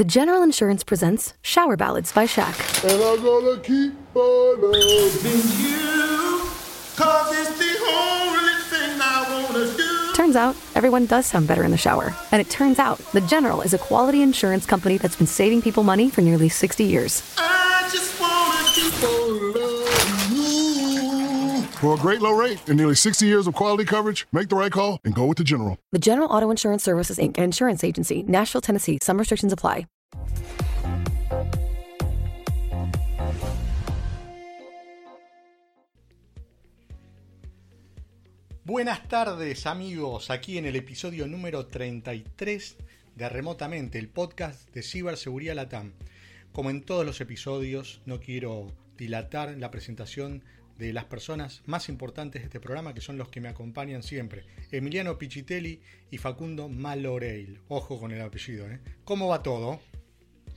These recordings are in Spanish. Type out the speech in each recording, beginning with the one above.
The General Insurance presents Shower Ballads by Shaq. And I'm gonna keep on loving you. Cause it's the only thing I wanna do. Turns out, everyone does sound better in the shower. And it turns out, The General is a quality insurance company that's been saving people money for nearly 60 years. I just wanna keep on loving. For a great low rate and nearly 60 years of quality coverage, make the right call and go with the General. The General Auto Insurance Services, Inc., an insurance agency, Nashville, Tennessee. Some restrictions apply. Buenas tardes amigos, aquí en el episodio número 33 de Remotamente, el podcast de Ciberseguridad Latam. Como en todos los episodios, no quiero dilatar la presentación de las personas más importantes de este programa, que son los que me acompañan siempre. Emiliano Pichitelli y Facundo Maloreil. Ojo con el apellido, ¿eh? ¿Cómo va todo?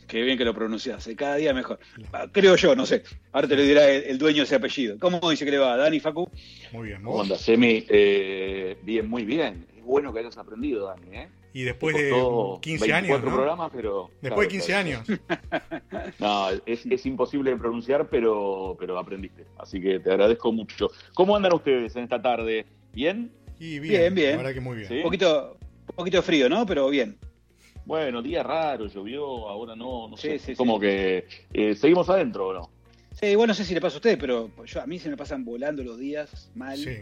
Qué bien que lo pronuncias, cada día mejor. Ah, Creo yo, no sé. Ahora te lo dirá el, el dueño de ese apellido. ¿Cómo dice que le va, Dani Facu? Muy bien, ¿Cómo andas, Emi? Eh, bien, muy bien. Es bueno que hayas aprendido, Dani, ¿eh? Y después de costó 15 24 años, ¿no? programas, pero... Después de claro, 15 claro. años. No, es, es imposible de pronunciar, pero, pero aprendiste. Así que te agradezco mucho. ¿Cómo andan ustedes en esta tarde? ¿Bien? Y bien, Bien, bien. La verdad que muy bien. Sí. Un poquito, un poquito de frío, ¿no? Pero bien. Bueno, día raro, llovió, ahora no, no Sí, sé. sí, como sí. que eh, seguimos adentro, ¿o no? Sí, igual no sé si le pasa a ustedes, pero yo, a mí se me pasan volando los días, mal. Sí.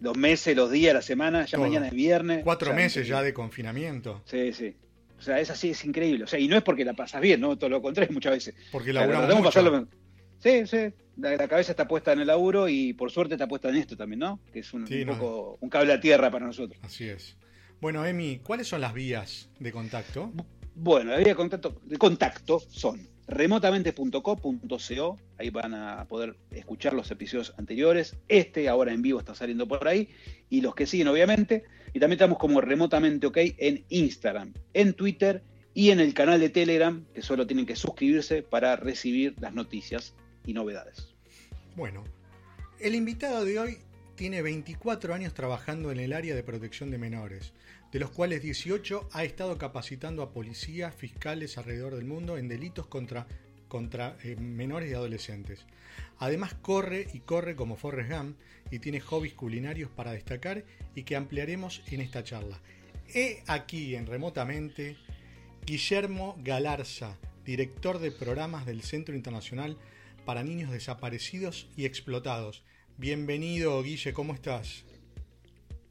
Los meses, los días, la semana, ya Todo. mañana es viernes. Cuatro O sea, meses ya de confinamiento. Sí, sí. O sea, es así, es increíble. O sea, y no es porque la pasas bien, ¿no? Todo lo contrario muchas veces. Porque O sea, laburamos de mucho. pasarlo- Sí, sí. La, la cabeza está puesta en el laburo y por suerte está puesta en esto también, ¿no? Que es un, Sí, un no. poco un cable a tierra para nosotros. Así es. Bueno, Emi, ¿cuáles son las vías de contacto? Bueno, la vía de contacto, de contacto son remotamente.co.co, ahí van a poder escuchar los episodios anteriores, este ahora en vivo está saliendo por ahí, y los que siguen obviamente, y también estamos como remotamente ok en Instagram, en Twitter y en el canal de Telegram, que solo tienen que suscribirse para recibir las noticias y novedades. Bueno, el invitado de hoy tiene 24 años trabajando en el área de protección de menores, de los cuales 18 ha estado capacitando a policías, fiscales alrededor del mundo en delitos contra, contra eh, menores y adolescentes. Además corre y corre como Forrest Gump y tiene hobbies culinarios para destacar y que ampliaremos en esta charla. He aquí en remotamente Guillermo Galarza, director de programas del Centro Internacional para Niños Desaparecidos y Explotados. Bienvenido, Guille, ¿cómo estás?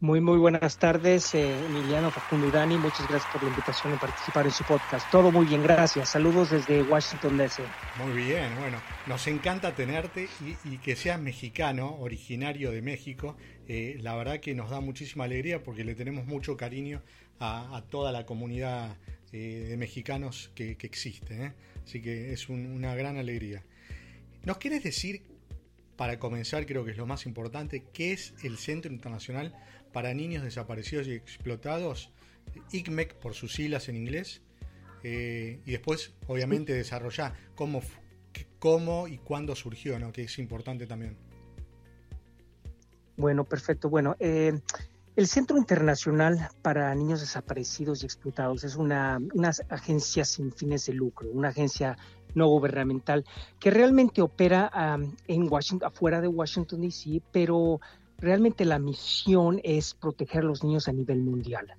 Muy, muy buenas tardes, eh, Emiliano, Facundo y Dani. Muchas gracias por la invitación a participar en su podcast. Todo muy bien, gracias. Saludos desde Washington, D.C. Muy bien, bueno, nos encanta tenerte y, que seas mexicano, originario de México. Eh, la verdad que nos da muchísima alegría porque le tenemos mucho cariño a, toda la comunidad eh, de mexicanos que, existe. ¿eh? Así que es un- una gran alegría. ¿Nos quieres decir, para comenzar, creo que es lo más importante, qué es el Centro Internacional para Niños Desaparecidos y Explotados? ICMEC por sus siglas en inglés. Eh, y después, obviamente, desarrollar cómo, cómo y cuándo surgió, ¿no? que es importante también. Bueno, perfecto. Bueno, eh, el Centro Internacional para Niños Desaparecidos y Explotados es una, una agencia sin fines de lucro, una agencia no gubernamental que realmente opera um, en Washington, afuera de Washington, D.C., pero realmente la misión es proteger a los niños a nivel mundial.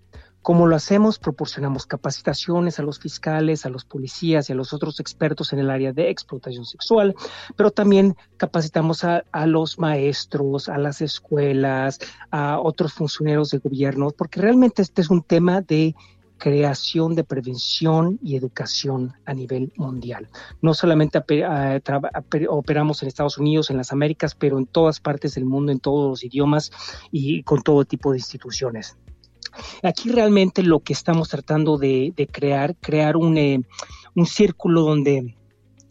Como lo hacemos, proporcionamos capacitaciones a los fiscales, a los policías y a los otros expertos en el área de explotación sexual, pero también capacitamos a, a los maestros, a las escuelas, a otros funcionarios de gobierno, porque realmente este es un tema de creación de prevención y educación a nivel mundial. No solamente ape- a- traba- ape- operamos en Estados Unidos, en las Américas, pero en todas partes del mundo, en todos los idiomas y con todo tipo de instituciones. Aquí realmente lo que estamos tratando de, de crear, crear un, eh, un círculo donde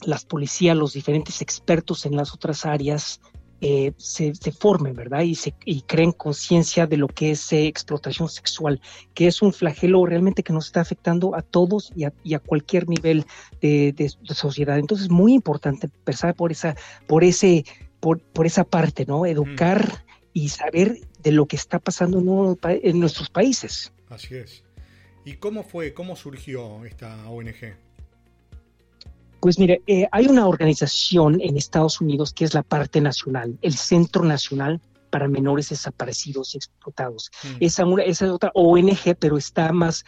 las policías, los diferentes expertos en las otras áreas eh, se, se formen, ¿verdad? Y, se, y creen conciencia de lo que es eh, explotación sexual, que es un flagelo realmente que nos está afectando a todos y a, y a cualquier nivel de, de- de sociedad. Entonces, muy importante empezar por esa, por ese, por, por esa parte, ¿no? Educar y saber de lo que está pasando en nuestros países. Así es. ¿Y cómo fue, cómo surgió esta ONG? Pues mire, eh, hay una organización en Estados Unidos que es la parte nacional, el Centro Nacional para Menores Desaparecidos y Explotados. Mm. Esa, esa es otra ONG, pero está más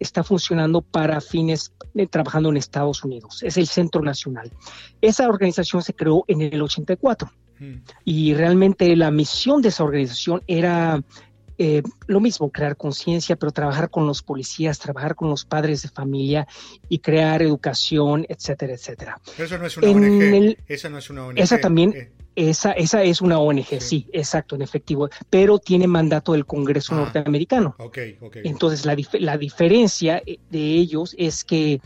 está funcionando para fines eh, trabajando en Estados Unidos. Es el Centro Nacional. Esa organización se creó en el 84 Mm. y realmente la misión de esa organización era eh, lo mismo, crear conciencia, pero trabajar con los policías, trabajar con los padres de familia y crear educación, etcétera, etcétera. Pero eso no es una En ONG. el- esa no es una ONG. Esa también- Eh, Esa, esa es una ONG, Sí. sí. exacto, en efectivo, pero tiene mandato del Congreso Ah. norteamericano. Entonces, la, dif- la diferencia eh, de ellos es que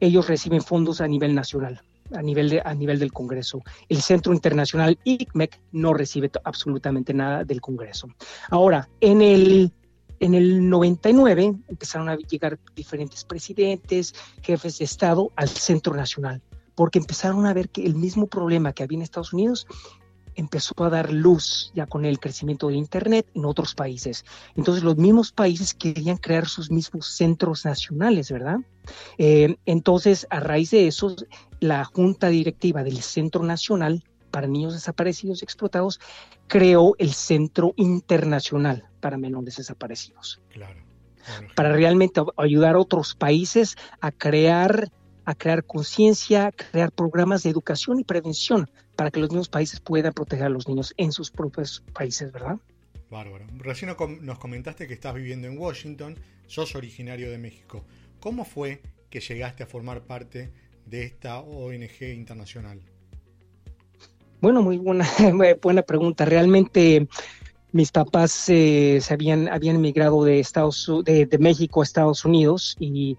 ellos reciben fondos a nivel nacional, a nivel, de, a nivel del Congreso. El Centro Internacional ICMEC no recibe absolutamente nada del Congreso. Ahora, en el, en el 99 empezaron a llegar diferentes presidentes, jefes de Estado al Centro Nacional, porque empezaron a ver que el mismo problema que había en Estados Unidos empezó a dar luz ya con el crecimiento del Internet en otros países. Entonces los mismos países querían crear sus mismos centros nacionales, ¿verdad? Eh, entonces, a raíz de eso, la Junta Directiva del Centro Nacional para Niños Desaparecidos y Explotados creó el Centro Internacional para Menores Desaparecidos, Claro. Para realmente ayudar a otros países a crear a crear conciencia, crear programas de educación y prevención para que los mismos países puedan proteger a los niños en sus propios países, ¿verdad? Bárbaro. Recién nos comentaste que estás viviendo en Washington, sos originario de México. ¿Cómo fue que llegaste a formar parte de esta ONG internacional? Bueno, muy buena, buena pregunta. Realmente mis papás eh, se habían, habían emigrado de, Estados, de, de México a Estados Unidos y,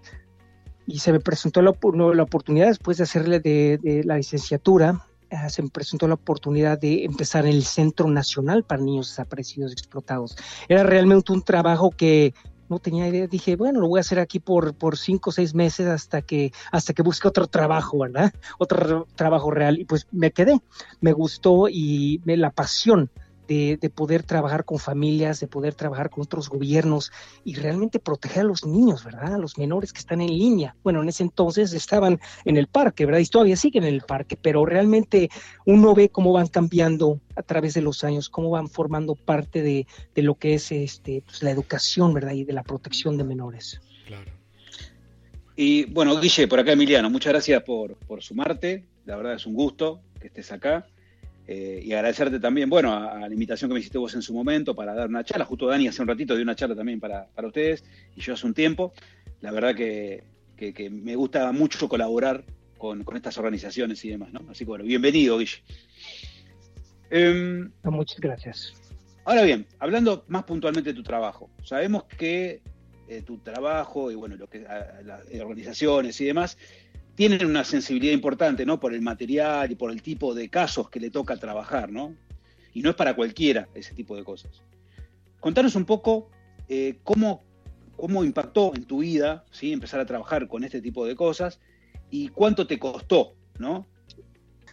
y se me presentó la, la oportunidad después de hacerle de, de la licenciatura, se me presentó la oportunidad de empezar el Centro Nacional para Niños Desaparecidos y Explotados. Era realmente un trabajo que no tenía idea. Dije, bueno, lo voy a hacer aquí por, por cinco o seis meses hasta que, hasta que busque otro trabajo, ¿verdad? Otro trabajo real. Y pues me quedé. Me gustó y me, la pasión de, de poder trabajar con familias, de poder trabajar con otros gobiernos y realmente proteger a los niños, ¿verdad? A los menores que están en línea. Bueno, en ese entonces estaban en el parque, ¿verdad? Y todavía siguen en el parque, pero realmente uno ve cómo van cambiando a través de los años, cómo van formando parte de, de lo que es este, pues, la educación, ¿verdad? Y de la protección de menores. Claro. Y bueno, Guille, por acá Emiliano, muchas gracias por, por sumarte. La verdad es un gusto que estés acá. Eh, y agradecerte también, bueno, a, a la invitación que me hiciste vos en su momento para dar una charla. Justo Dani hace un ratito dio una charla también para, para ustedes y yo hace un tiempo. La verdad que, que- que me gusta mucho colaborar con, con estas organizaciones y demás, ¿no? Así que bueno, bienvenido, Guille. Em, Muchas gracias. Ahora bien, hablando más puntualmente de tu trabajo, sabemos que eh, tu trabajo y bueno, lo que a las organizaciones y demás tienen una sensibilidad importante, ¿no? Por el material y por el tipo de casos que le toca trabajar, ¿no? Y no es para cualquiera ese tipo de cosas. Contanos un poco eh, cómo, cómo impactó en tu vida, ¿sí? Empezar a trabajar con este tipo de cosas y cuánto te costó, ¿no?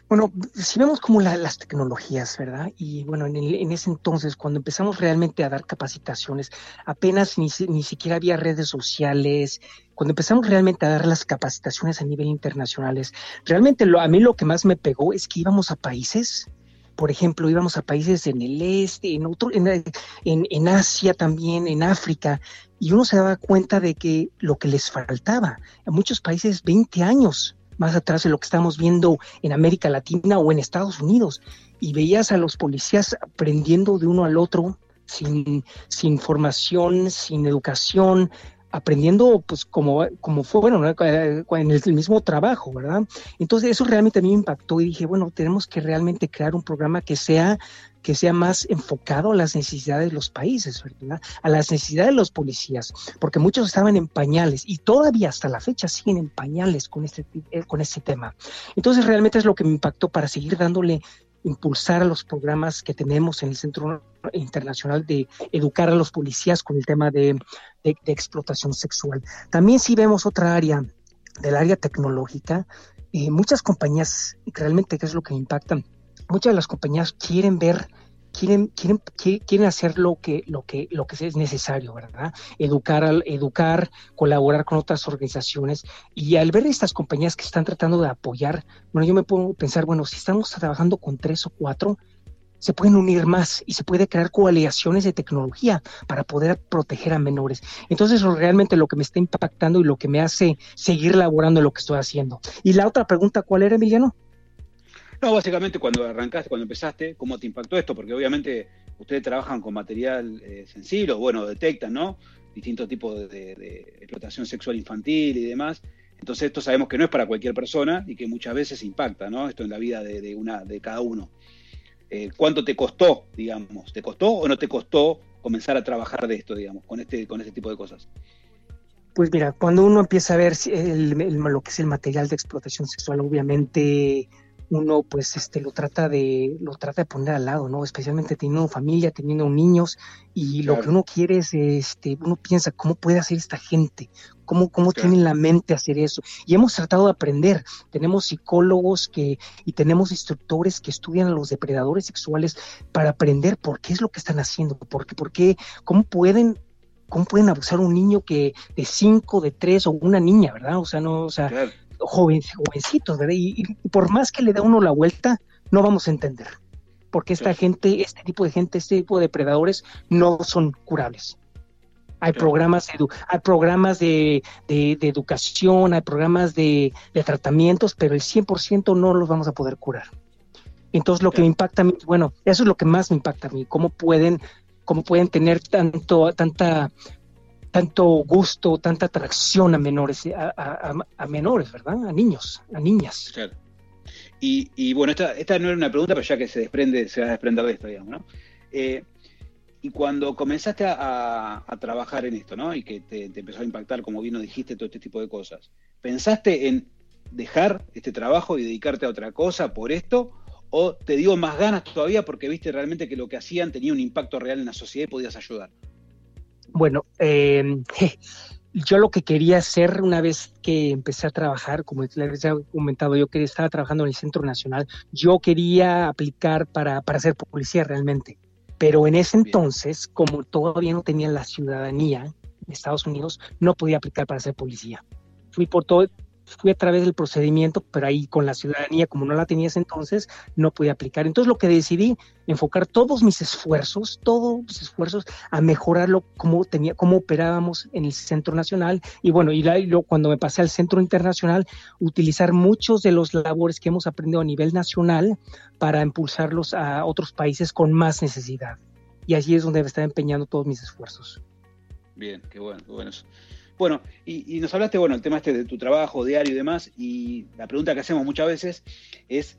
Bueno, si vemos como la- las tecnologías, ¿verdad? Y bueno, en, el- en ese entonces, cuando empezamos realmente a dar capacitaciones, apenas ni, ni siquiera había redes sociales, cuando empezamos realmente a dar las capacitaciones a nivel internacionales, realmente lo, a mí lo que más me pegó es que íbamos a países, por ejemplo, íbamos a países en el este, en, otro, en, en, en Asia también, en África, y uno se daba cuenta de que lo que les faltaba, a muchos países 20 años más atrás de lo que estamos viendo en América Latina o en Estados Unidos. Y veías a los policías aprendiendo de uno al otro, sin, sin formación, sin educación, aprendiendo pues como, como fue, bueno, ¿no? Eh, en el mismo trabajo, ¿verdad? Entonces eso realmente a mí me impactó y dije, bueno, tenemos que realmente crear un programa que sea que sea más enfocado a las necesidades de los países, ¿verdad? A las necesidades de los policías, porque muchos estaban en pañales y todavía hasta la fecha siguen en pañales con este, eh, con este tema. Entonces realmente es lo que me impactó para seguir dándole impulsar a los programas que tenemos en el Centro Internacional de educar a los policías con el tema de, de, explotación sexual. También si vemos otra área del área tecnológica, eh, muchas compañías, realmente qué es lo que me impacta, muchas de las compañías quieren ver quieren, quieren, quieren hacer lo que, lo que, lo que es necesario, ¿verdad? Educar, educar, colaborar con otras organizaciones. Y al ver estas compañías que están tratando de apoyar, bueno, yo me puedo pensar, bueno, si estamos trabajando con tres o cuatro, se pueden unir más y se puede crear coaliciones de tecnología para poder proteger a menores. Entonces, realmente lo que me está impactando y lo que me hace seguir laborando en lo que estoy haciendo. Y la otra pregunta, ¿cuál era, Emiliano? No, básicamente cuando arrancaste, cuando empezaste, ¿cómo te impactó esto? Porque obviamente ustedes trabajan con material eh, sensible, o bueno, detectan, ¿no? Distintos tipos de, explotación sexual infantil y demás. Entonces esto sabemos que no es para cualquier persona y que muchas veces impacta, ¿no? Esto en la vida de, una, de cada uno. Eh, cuánto te costó, digamos, ¿te costó o no te costó comenzar a trabajar de esto, digamos, con este, con este tipo de cosas? Pues mira, cuando uno empieza a ver lo que es el material de explotación sexual, obviamente uno pues este lo trata de lo trata de poner al lado, ¿no? Especialmente teniendo familia, teniendo niños y lo que uno quiere es este uno piensa cómo puede hacer esta gente, cómo cómo tiene la mente hacer eso. Y hemos tratado de aprender. Tenemos psicólogos que y tenemos instructores que estudian a los depredadores sexuales para aprender por qué es lo que están haciendo, por qué, por qué cómo pueden cómo pueden abusar un niño que de cinco, de tres o una niña, ¿verdad? O sea, no, o sea, joven, jovencitos, ¿verdad? Y, por más que le da uno la vuelta, no vamos a entender. Porque esta gente, este tipo de gente, este tipo de depredadores no son curables. Hay programas, hay programas de, de, educación, hay programas de, de tratamientos, pero el 100% no los vamos a poder curar. Entonces lo que me impacta a mí, bueno, eso es lo que más me impacta a mí, cómo pueden, cómo pueden tener tanto, tanta tanto gusto, tanta atracción a menores, a, menores, ¿verdad? A niños, a niñas. Claro. Y, bueno, esta, esta, no era una pregunta, pero ya que se desprende, se va a desprender de esto, digamos, ¿no? Eh, y cuando comenzaste a, trabajar en esto, ¿no? Y que te, empezó a impactar, como bien dijiste, todo este tipo de cosas, ¿pensaste en dejar este trabajo y dedicarte a otra cosa por esto? ¿O te dio más ganas todavía porque viste realmente que lo que hacían tenía un impacto real en la sociedad y podías ayudar? Bueno, em, yo lo que quería hacer una vez que empecé a trabajar, como les había comentado, yo quería estaba trabajando en el Centro Nacional, yo quería aplicar para, para ser policía realmente. Pero en ese entonces, como todavía no tenía la ciudadanía de Estados Unidos, no podía aplicar para ser policía. Fui por todo, fui a través del procedimiento, pero ahí con la ciudadanía, como no la tenías entonces, no podía aplicar. Entonces lo que decidí, enfocar todos mis esfuerzos, todos mis esfuerzos a mejorarlo como tenía, cómo operábamos en el Centro Nacional y bueno, y cuando me pasé al Centro Internacional, utilizar muchos de los labores que hemos aprendido a nivel nacional para impulsarlos a otros países con más necesidad. Y allí es donde me estar empeñando todos mis esfuerzos. Bien, qué bueno, qué. Bueno, y, nos hablaste, bueno, el tema este de tu trabajo diario y demás, y la pregunta que hacemos muchas veces es,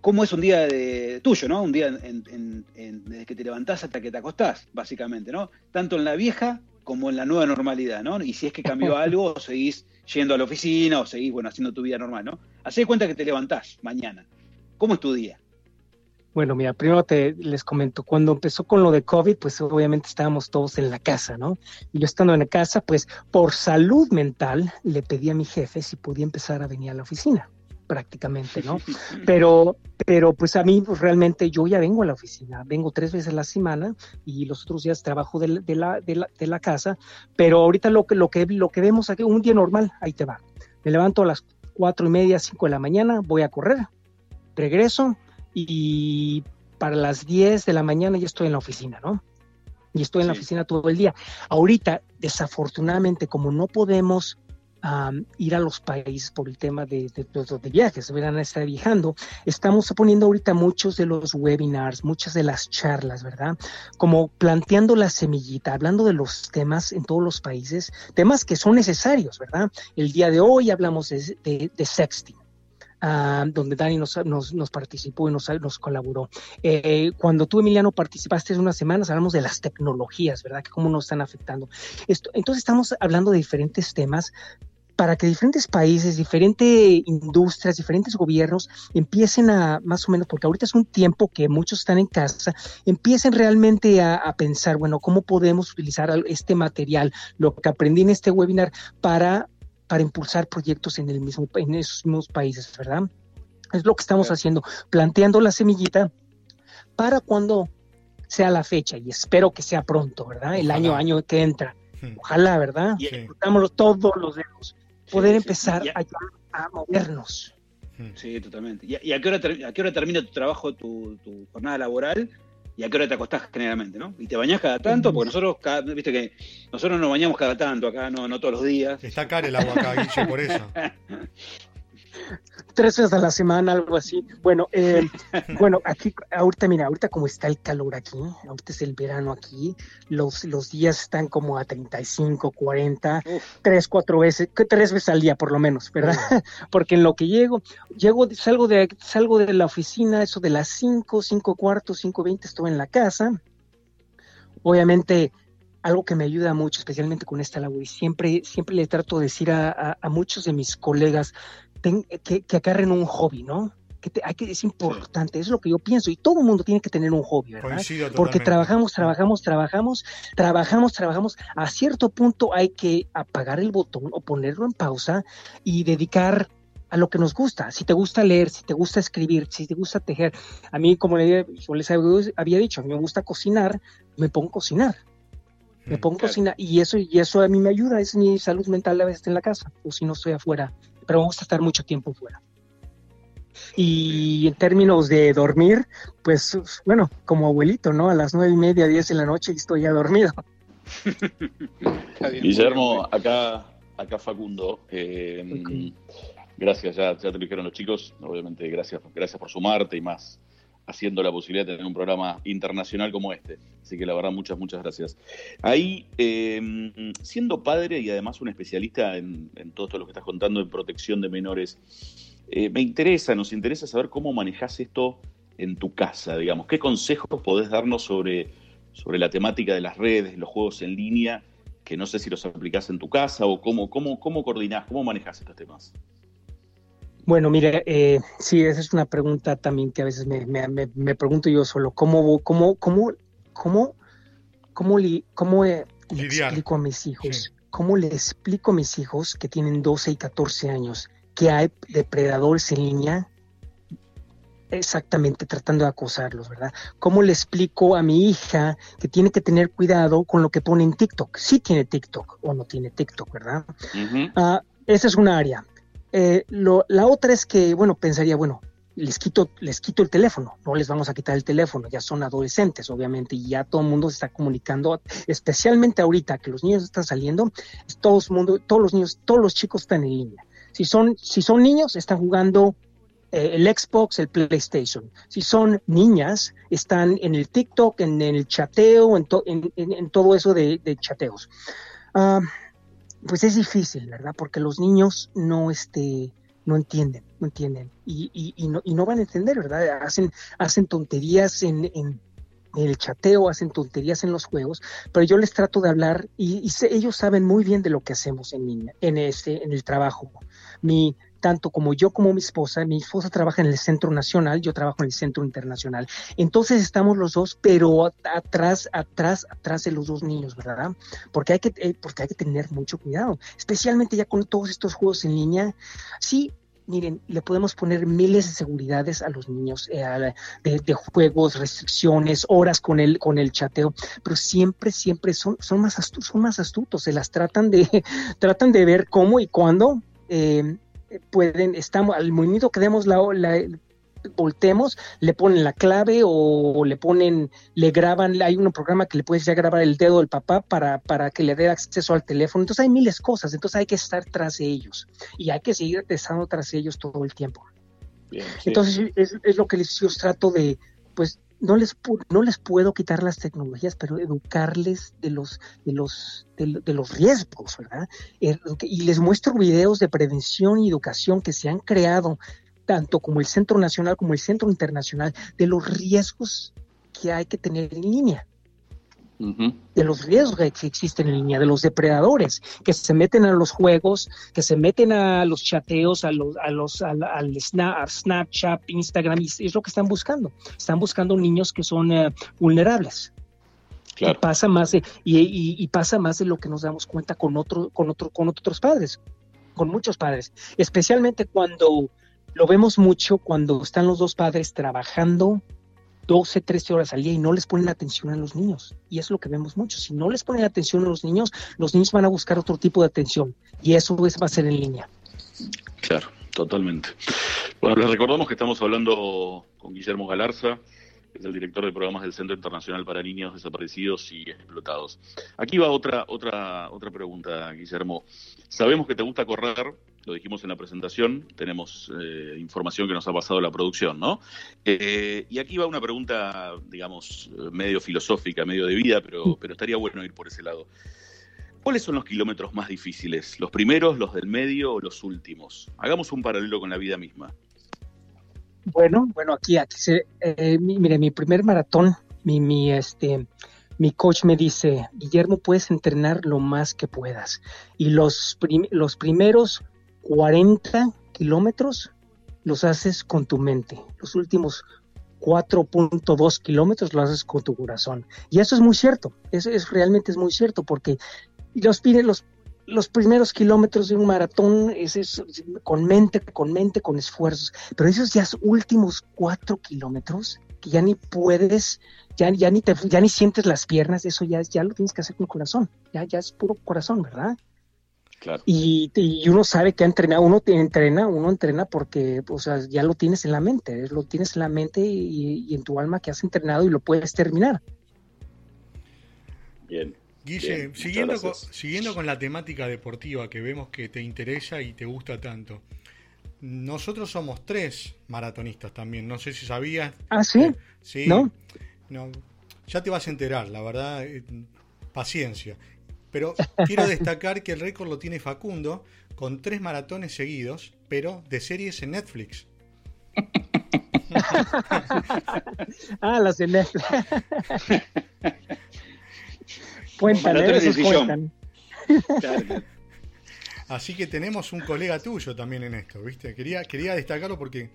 ¿cómo es un día de, tuyo, ¿no? Un día desde que te levantás hasta que te acostás, básicamente, ¿no? Tanto en la vieja como en la nueva normalidad, ¿no? Y si es que cambió algo, o seguís yendo a la oficina, o seguís, bueno, haciendo tu vida normal, ¿no? Hacé cuenta que te levantás mañana. ¿Cómo es tu día? Bueno, mira, primero te les comento, cuando empezó con lo de COVID, pues obviamente estábamos todos en la casa, ¿no? Y yo estando en la casa, pues por salud mental le pedí a mi jefe si podía empezar a venir a la oficina, prácticamente, ¿no? Pero, pero pues a mí pues, realmente yo ya vengo a la oficina, vengo tres veces a la semana y los otros días trabajo de, la, de, la, de la casa, pero ahorita lo que, lo, que, lo que vemos aquí, un día normal, ahí te va. Me levanto a las cuatro y media, cinco de la mañana, voy a correr, regreso, y para las 10 de la mañana ya estoy en la oficina, ¿no? Y estoy en la oficina todo el día. Ahorita, desafortunadamente, como no podemos ir a los países por el tema de, de, de, viajes, van a estar viajando, estamos poniendo ahorita muchos de los webinars, muchas de las charlas, ¿verdad? Como planteando la semillita, hablando de los temas en todos los países, temas que son necesarios, ¿verdad? El día de hoy hablamos de sexting Ah, donde Dani nos, participó y nos, colaboró. Eh, cuando tú, Emiliano, participaste hace unas semanas, hablamos de las tecnologías, ¿verdad? Que cómo nos están afectando. Entonces estamos hablando de diferentes temas para que diferentes países, diferentes industrias, diferentes gobiernos empiecen a, más o menos, porque ahorita es un tiempo que muchos están en casa, empiecen realmente a, pensar, bueno, ¿cómo podemos utilizar este material, lo que aprendí en este webinar, para para impulsar proyectos en, el mismo, en esos mismos países, ¿verdad? Es lo que estamos haciendo, planteando la semillita para cuando sea la fecha y espero que sea pronto, ¿verdad? El Ojalá. año año que entra. Hmm. Ojalá, ¿verdad? Y- Sí. Todos los dedos. Poder sí, empezar sí. a, a movernos. Hmm. Sí, totalmente. ¿Y, a- y a, qué hora ter- a qué hora termina tu trabajo, tu, tu jornada laboral? ¿Y a qué hora te acostás generalmente, no? ¿Y te bañás cada tanto? Porque nosotros, cada- viste que nosotros nos bañamos cada tanto acá, no, no todos los días. Está cara el agua acá, Guille, por eso. Tres veces a la semana, algo así. Bueno, eh, bueno, aquí, ahorita, mira, ahorita como está el calor aquí, ahorita es el verano aquí, los, los días están como a 35, 40, Uf, tres, cuatro veces, tres veces al día por lo menos, ¿verdad? Porque en lo que llego, llego, salgo de, salgo de la oficina, eso de las 5, 5 cuartos, 5, 20, estoy en la casa. Obviamente, algo que me ayuda mucho, especialmente con esta labor, y siempre, siempre le trato de decir a, a- a muchos de mis colegas ten- que, que agarren un hobby, ¿no? Que, te- hay que es importante, es lo que yo pienso, y todo el mundo tiene que tener un hobby, ¿verdad? Coincido Porque totalmente. trabajamos, trabajamos, trabajamos, trabajamos, trabajamos. A cierto punto hay que apagar el botón o ponerlo en pausa y dedicar a lo que nos gusta. Si te gusta leer, si te gusta escribir, si te gusta tejer. A mí, como le- yo les había dicho, a mí me gusta cocinar, me pongo a cocinar. Me Hmm. pongo a Claro. cocinar y eso, y eso a mí me ayuda, es mi salud mental a veces en la casa, o si no estoy afuera, pero me gusta estar mucho tiempo fuera. Y en términos de dormir, pues bueno, como abuelito, ¿no? A las nueve y media, diez de la noche y estoy ya dormido. Guillermo, acá, acá Facundo. eh, Gracias, ya, ya te lo dijeron los chicos. Obviamente, gracias, gracias por sumarte y más haciendo la posibilidad de tener un programa internacional como este. Así que la verdad, muchas, muchas gracias. Ahí, eh, siendo padre y además un especialista en, en todo esto lo que estás contando en protección de menores, eh, me interesa, nos interesa saber cómo manejas esto en tu casa, digamos. ¿Qué consejos podés darnos sobre, sobre la temática de las redes, los juegos en línea, que no sé si los aplicás en tu casa o cómo, cómo, cómo coordinás, cómo manejas estos temas? Bueno, mire, eh, sí, esa es una pregunta también que a veces me, me- me- me pregunto yo solo. ¿Cómo, cómo, cómo, cómo, cómo, li- cómo eh, le Lidiar. explico a mis hijos? Sí. ¿Cómo le explico a mis hijos que tienen 12 y 14 años que hay depredadores en línea? Exactamente, tratando de acosarlos, ¿verdad? ¿Cómo le explico a mi hija que tiene que tener cuidado con lo que pone en TikTok? Si tiene TikTok o no tiene TikTok, ¿verdad? Ah, esa es una área. Eh, lo- la otra es que, bueno, pensaría, bueno, les quito, les quito el teléfono, no les vamos a quitar el teléfono, ya son adolescentes, obviamente, y ya todo el mundo se está comunicando, especialmente ahorita que los niños están saliendo, todos los niños, todos los chicos están en línea. Si son, si son niños, están jugando eh, el Xbox, el PlayStation. Si son niñas, están en el TikTok, en, el chateo, en, to- en- en- todo eso de, de chateos. Ah, pues es difícil, ¿verdad? Porque los niños no, este, no entienden, no entienden. Y, y- y no, y no van a entender, ¿verdad? Hacen, hacen tonterías en, en- el chateo, hacen tonterías en los juegos, pero yo les trato de hablar y, y sé- ellos saben muy bien de lo que hacemos en, línea, en, este, en el trabajo. Mi, tanto como yo como mi esposa, mi esposa trabaja en el Centro Nacional, yo trabajo en el Centro Internacional. Entonces estamos los dos, pero at- atrás, atrás, atrás de los dos niños, ¿verdad? Porque hay que, eh, porque hay que tener mucho cuidado, especialmente ya con todos estos juegos en línea. Sí, miren, le podemos poner miles de seguridades a los niños, eh, de, de juegos, restricciones, horas con el, con el chateo, pero siempre, siempre son, son, más astutos, son más astutos, se las tratan de, tratan de ver cómo y cuándo eh, pueden, estamos, al momento que demos la, la voltemos, le ponen la clave o le ponen, le graban, hay un programa que le puedes ya grabar el dedo del papá para, para que le dé acceso al teléfono. Entonces hay miles de cosas, entonces hay que estar tras de ellos y hay que seguir estando tras de ellos todo el tiempo. Bien, sí. Entonces es, es lo que les, yo trato de, pues no les, no les puedo quitar las tecnologías, pero educarles de los, de los, de, lo- de los riesgos, ¿verdad? Eh, Y les muestro videos de prevención y educación que se han creado, tanto como el Centro Nacional como el Centro Internacional, de los riesgos que hay que tener en línea De los riesgos que existen en línea, de los depredadores que se meten a los juegos, que se meten a los chateos, a los, a los, al, al Sna- a Snapchat, Instagram, y es lo que están buscando. Están buscando niños que son eh, vulnerables. Claro. Y pasa más de, y, y- y pasa más de lo que nos damos cuenta con otro, con otro, con otros padres, con muchos padres, especialmente cuando lo vemos mucho cuando están los dos padres trabajando 12, 13 horas al día y no les ponen atención a los niños. Y es lo que vemos mucho. Si no les ponen atención a los niños, los niños van a buscar otro tipo de atención. Y eso va a ser en línea. Claro, totalmente. Bueno, les recordamos que estamos hablando con Guillermo Galarza, es el director de programas del Centro Internacional para Niños Desaparecidos y Explotados. Aquí va otra, otra, otra pregunta, Guillermo. Sabemos que te gusta correr, lo dijimos en la presentación, tenemos eh, información que nos ha pasado la producción, ¿no? Eh, y aquí va una pregunta, digamos, medio filosófica, medio de vida, pero, pero estaría bueno ir por ese lado. ¿Cuáles son los kilómetros más difíciles? ¿Los primeros, los del medio o los últimos? Hagamos un paralelo con la vida misma. Bueno, bueno, aquí, aquí se, eh, mire, mi primer maratón, mi, mi, este, mi coach me dice, Guillermo, puedes entrenar lo más que puedas. Y los, los primeros 40 kilómetros los haces con tu mente. Los últimos 4.2 kilómetros lo haces con tu corazón. Y eso es muy cierto, eso es, realmente es muy cierto, porque los, los, los primeros kilómetros de un maratón es, con mente, con mente, con esfuerzos, pero esos ya últimos cuatro kilómetros que ya ni puedes, ya, ya, ni te, ya ni sientes las piernas, eso ya, ya lo tienes que hacer con el corazón, ya, ya es puro corazón, ¿verdad? Claro. Y, y, uno sabe que entrena, uno entrena, uno entrena porque o sea, ya lo tienes en la mente, lo tienes en la mente y, y en tu alma que has entrenado y lo puedes terminar. Bien. Guille, siguiendo, con, siguiendo con la temática deportiva que vemos que te interesa y te gusta tanto, nosotros somos tres maratonistas también, no sé si sabías. Ah, sí. sí. ¿No? ¿No? Ya te vas a enterar, la verdad, eh, paciencia. Pero quiero destacar que el récord lo tiene Facundo con tres maratones seguidos, pero de series en Netflix. ah, las de Netflix. Cuéntale, esos cuentan. Así que tenemos un colega tuyo también en esto, ¿viste? Quería, quería destacarlo porque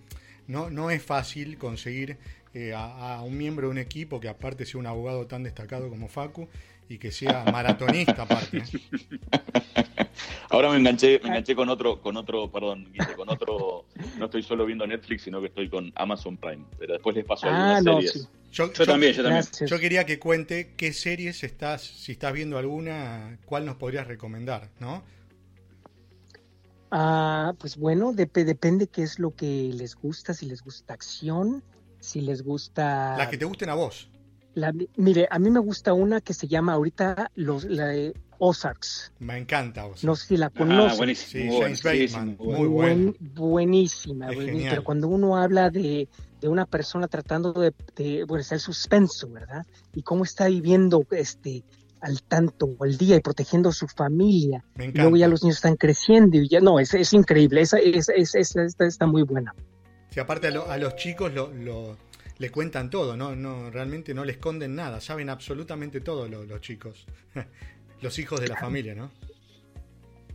no, no es fácil conseguir eh, a, a, un miembro de un equipo que aparte sea un abogado tan destacado como Facu y que sea maratonista aparte. Ahora me enganché, me enganché con otro, con otro, perdón, con otro, no estoy solo viendo Netflix, sino que estoy con Amazon Prime, pero después les paso ah, algunas no, series. Sí. Yo, yo, también, yo también. Yo quería que cuente qué series estás, si estás viendo alguna, cuál nos podrías recomendar, ¿no? Ah, pues bueno, dep depende qué es lo que les gusta, si les gusta acción, si les gusta... La que te gusten a vos. La, mire, a mí me gusta una que se llama ahorita los, la de Ozarks. Me encanta Ozarks. No sé si la conoces. Ah, buenísimo. Sí, muy James Bateman, muy bueno. buenísima, Es buenísima. genial. pero cuando uno habla de, de una persona tratando de, de bueno, el suspenso, ¿verdad? Y cómo está viviendo este al tanto al día y protegiendo a su familia. Me Y encanta. luego ya los niños están creciendo y ya no, es, es increíble, esa, esa- esta está muy buena. Si aparte a, lo- a los chicos lo, lo- le cuentan todo, ¿no? no realmente no le esconden nada, saben absolutamente todo lo- los chicos. los hijos de la familia, ¿no?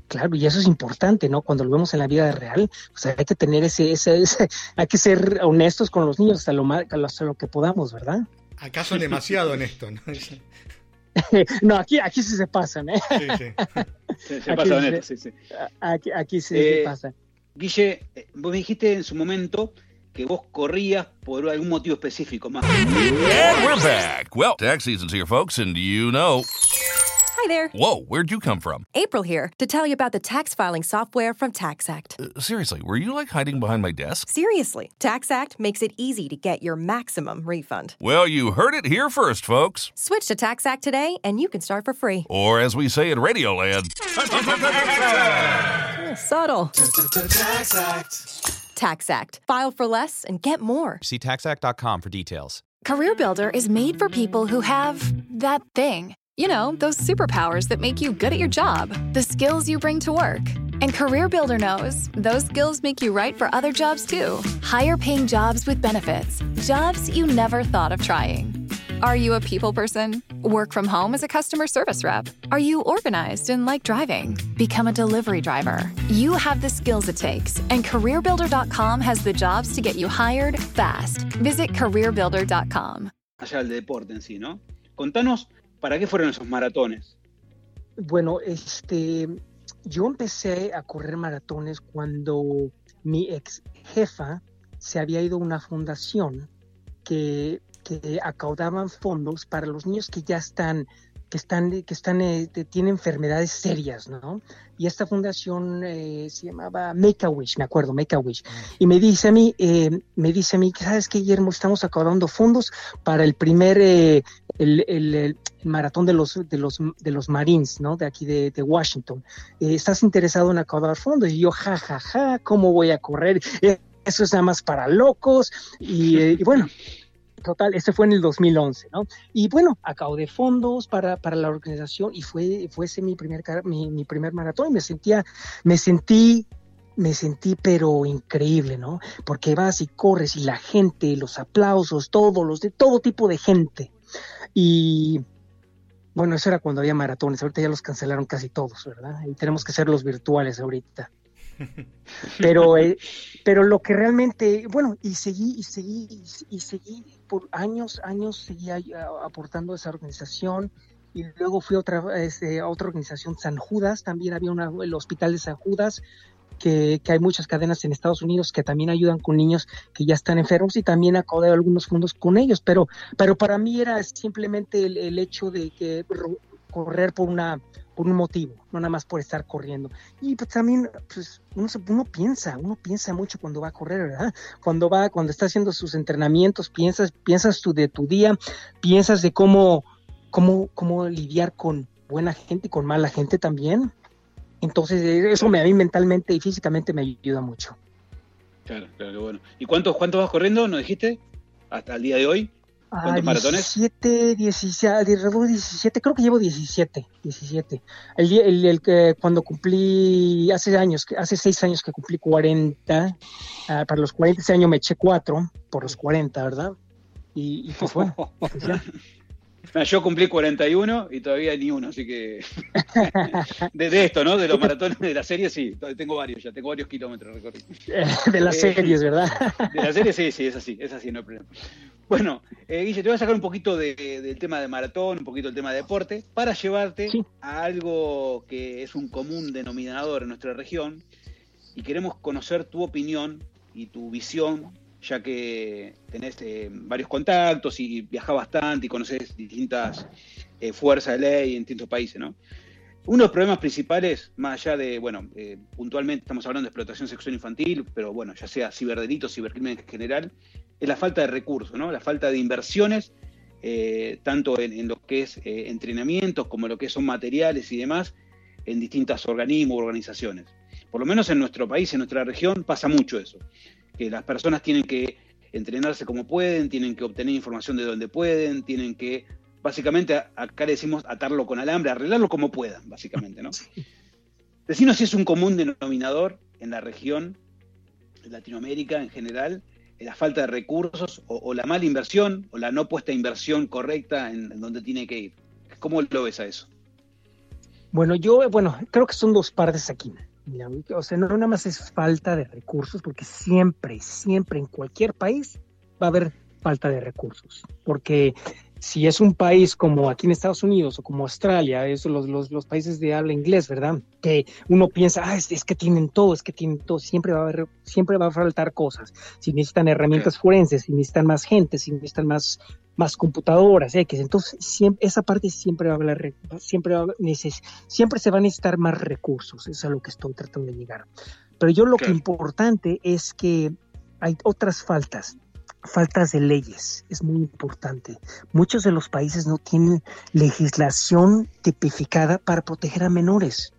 Claro, y eso es importante, ¿no? Cuando lo vemos en la vida real, sea, hay que tener ese, ese, ese- hay que ser honestos con los niños hasta lo, hasta lo que podamos, ¿verdad? Acá son demasiado en esto, ¿no? Sí, no, aquí, aquí sí se pasan, ¿eh? sí. Se, se Aquí pasa se- neta, sí, sí. Aquí, aquí sí Eh, se pasa. Guille, eh, vos me dijiste en su momento que vos corrías por algún motivo específico más. And we're back. Well, tax season's here, folks, and you know. Hi there. Whoa, where'd you come from? April here to tell you about the tax filing software from TaxAct. Uh, seriously, were you like hiding behind my desk? Seriously, TaxAct makes it easy to get your maximum refund. Well, you heard it here first, folks. Switch to TaxAct today and you can start for free. Or as we say in Radioland, Subtle. TaxAct. TaxAct. File for less and get more. See taxact.com for details. CareerBuilder is made for people who have that thing. You know, those superpowers that make you good at your job, the skills you bring to work. And CareerBuilder knows those skills make you right for other jobs too. Higher paying jobs with benefits, jobs you never thought of trying. Are you a people person? Work from home as a customer service rep? Are you organized and like driving? Become a delivery driver. You have the skills it takes, and CareerBuilder.com has the jobs to get you hired fast. Visit CareerBuilder.com. Allá del deporte en sí, ¿no? Contanos, ¿para qué fueron esos maratones? Bueno, este, yo empecé a correr maratones cuando mi ex jefa se había ido a una fundación que que acaudaban fondos para los niños que ya están que están, que están, eh, tienen enfermedades serias, ¿no? Y esta fundación eh, se llamaba Make a Wish, me acuerdo, Make a Wish. Y me dice a mí, eh, me dice a mí, ¿sabes qué, Guillermo? Estamos acaudando fondos para el primer, el, maratón de los, de los, de los Marines, ¿no? De aquí de, Washington. ¿Estás interesado en acaudar fondos? Y yo, ja, ja, ja, ¿cómo voy a correr? Eso es nada más para locos. y, y bueno, total, este fue en el 2011, ¿no? Y bueno, de fondos para, para la organización y fue, fue ese mi primer, mi primer maratón y me sentía, me sentí me sentí pero increíble, ¿no? Porque vas y corres y la gente, los aplausos, todos los de todo tipo de gente. Y bueno, eso era cuando había maratones, ahorita ya los cancelaron casi todos, ¿verdad? Y tenemos que ser los virtuales ahorita. Pero, eh, pero lo que realmente, bueno, y seguí, y seguí, y seguí por años, años, seguí aportando a esa organización. Y luego fui a otra, este, a otra organización, San Judas, también había una, el Hospital de San Judas, que, hay muchas cadenas en Estados Unidos que también ayudan con niños que ya están enfermos y también acordé algunos fondos con ellos, pero, pero para mí era simplemente el, el hecho de que correr por una por un motivo, no nada más por estar corriendo. Y pues también, pues uno, uno piensa, uno piensa mucho cuando va a correr, ¿verdad? Cuando va, cuando está haciendo sus entrenamientos, piensas, piensas tú de tu día, piensas de cómo, cómo, cómo lidiar con buena gente y con mala gente también. Entonces, eso me, a mí mentalmente y físicamente me ayuda mucho. Claro, claro, bueno. ¿Y cuánto, cuánto vas corriendo, nos dijiste? Hasta el día de hoy. ¿Cuántos maratones? 17, 17, creo que llevo 17, 17. El, el, el, que cuando cumplí, hace años, hace seis años que cumplí 40, ah, para los 40 ese año me eché 4 por los 40, ¿verdad? Y, y pues fue. Yo cumplí 41 y todavía ni uno, así que. de, esto, ¿no? De los maratones de la serie, sí. Tengo varios ya, tengo varios kilómetros recorridos. de las eh, series, ¿verdad? de la serie, sí, sí, es así, es así, no hay problema. Bueno, eh, Guille, te voy a sacar un poquito del tema de maratón, un poquito del tema de deporte, para llevarte a algo que es un común denominador en nuestra región y queremos conocer tu opinión y tu visión, ya que tenés eh, varios contactos y viajás bastante y conoces distintas eh, fuerzas de ley en distintos países, ¿no? Uno de los problemas principales, más allá de, bueno, puntualmente estamos hablando de explotación sexual infantil, pero bueno, ya sea ciberdelitos, cibercrimen en general, es la falta de recursos, ¿no? la falta de inversiones, eh, tanto en, lo que es eh, entrenamientos como en lo que son materiales y demás, en distintos organismos, organizaciones. Por lo menos en nuestro país, en nuestra región, pasa mucho eso, que las personas tienen que entrenarse como pueden, tienen que obtener información de donde pueden, tienen que, básicamente, acá le decimos atarlo con alambre, arreglarlo como puedan, básicamente, ¿no? Decinos si es un común denominador en la región, en Latinoamérica en general, la falta de recursos o, la mala inversión o la no puesta inversión correcta en, donde tiene que ir. ¿Cómo lo ves a eso? Bueno, yo, bueno, creo que son dos partes aquí. O sea, no nada más es falta de recursos, porque siempre, siempre en cualquier país va a haber falta de recursos, porque si es un país como aquí en Estados Unidos o como Australia, esos los, los, países de habla inglés, ¿verdad? Que uno piensa, ah, es, que tienen todo, es que tienen todo, siempre va a haber, siempre va a faltar cosas. Si necesitan herramientas forenses, si necesitan más gente, si necesitan más, más computadoras, X. Entonces, siempre, esa parte siempre va a hablar, siempre, siempre se van a necesitar más recursos. Eso es a lo que estoy tratando de llegar. Pero yo lo que importante es que hay otras faltas faltas de leyes, es muy importante. Muchos de los países no tienen legislación tipificada para proteger a menores.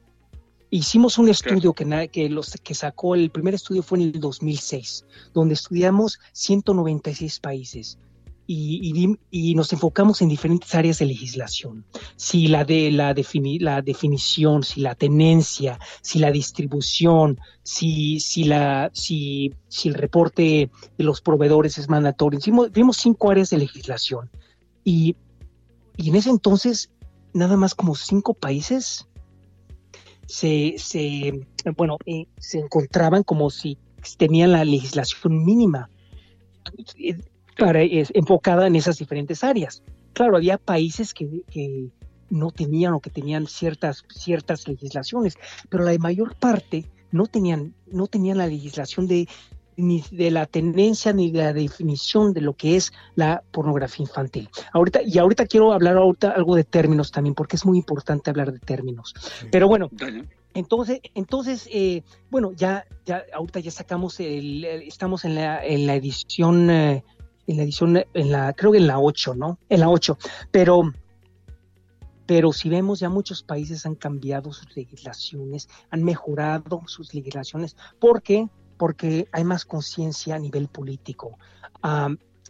Hicimos un estudio que, que, los, que sacó, el primer estudio fue en el 2006, donde estudiamos 196 países y, nos enfocamos en diferentes áreas de legislación. Si la de la, la definición, si la tenencia, si la distribución, si, si, la, si, si el reporte de los proveedores es mandatorio. vimos cinco áreas de legislación. Y, y, en ese entonces, nada más como cinco países se, se bueno, eh, se encontraban como si tenían la legislación mínima para, es, enfocada en esas diferentes áreas. Claro, había países que, que no tenían o que tenían ciertas, ciertas legislaciones, pero la mayor parte no tenían, no tenían la legislación de, ni de la tendencia ni de la definición de lo que es la pornografía infantil. Ahorita, y ahorita quiero hablar ahorita algo de términos también, porque es muy importante hablar de términos. Pero bueno, entonces, entonces eh, bueno, ya, ya ahorita ya sacamos el, estamos en la, en la edición, eh, en la edición, en la, creo que en la 8, ¿no? En la 8, pero pero si vemos ya muchos países han cambiado sus legislaciones, han mejorado sus legislaciones. ¿Por qué? Porque hay más conciencia a nivel político.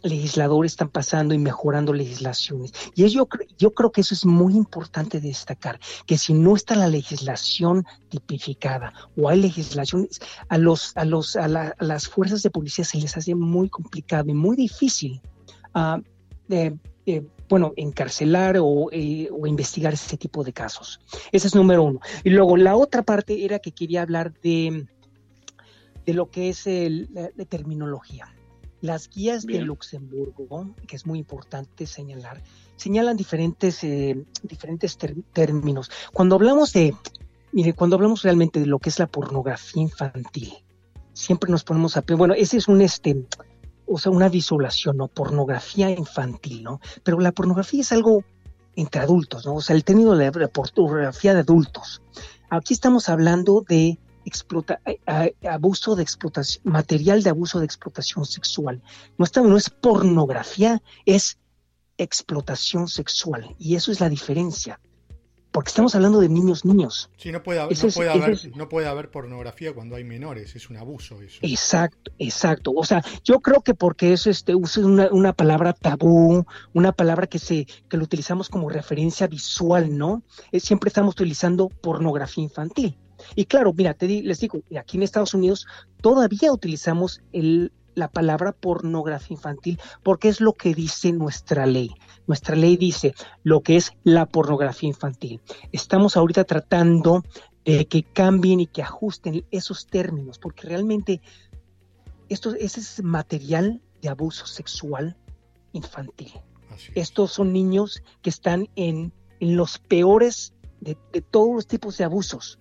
Legisladores están pasando y mejorando legislaciones. Y yo, yo creo que eso es muy importante destacar, que si no está la legislación tipificada o hay legislaciones, a, los, a, los, a, las fuerzas de policía se les hace muy complicado y muy difícil uh, bueno, encarcelar o, eh, o, investigar ese tipo de casos. Ese es número uno. Y luego la otra parte era que quería hablar de, de lo que es el, la, terminología. Las guías de Luxemburgo, que es muy importante señalar, señalan diferentes, eh, diferentes términos. Cuando hablamos de, mire, cuando hablamos realmente de lo que es la pornografía infantil, siempre nos ponemos a, bueno, ese es un, este, o sea, una visualización, ¿no? Pornografía infantil, ¿no? Pero la pornografía es algo entre adultos, ¿no? O sea, el término de la pornografía de adultos. Aquí estamos hablando de explota, abuso de explotación, material de abuso de explotación sexual. No, está, no es pornografía, es explotación sexual. Y eso es la diferencia porque estamos hablando de niños niños. Sí, no puede, haber, no, puede haber, no puede haber pornografía cuando hay menores, es un abuso eso. Exacto, exacto. O sea, yo creo que porque eso este, usa una, una, palabra tabú, una palabra que se, que lo utilizamos como referencia visual, ¿no? Eh, siempre estamos utilizando pornografía infantil. Y claro, mira, te les digo, aquí en Estados Unidos todavía utilizamos el, la palabra pornografía infantil porque es lo que dice nuestra ley. Nuestra ley dice lo que es la pornografía infantil. Estamos ahorita tratando de que cambien y que ajusten esos términos porque realmente esto, ese es material de abuso sexual infantil. Estos son niños que están en, los peores de, todos los tipos de abusos.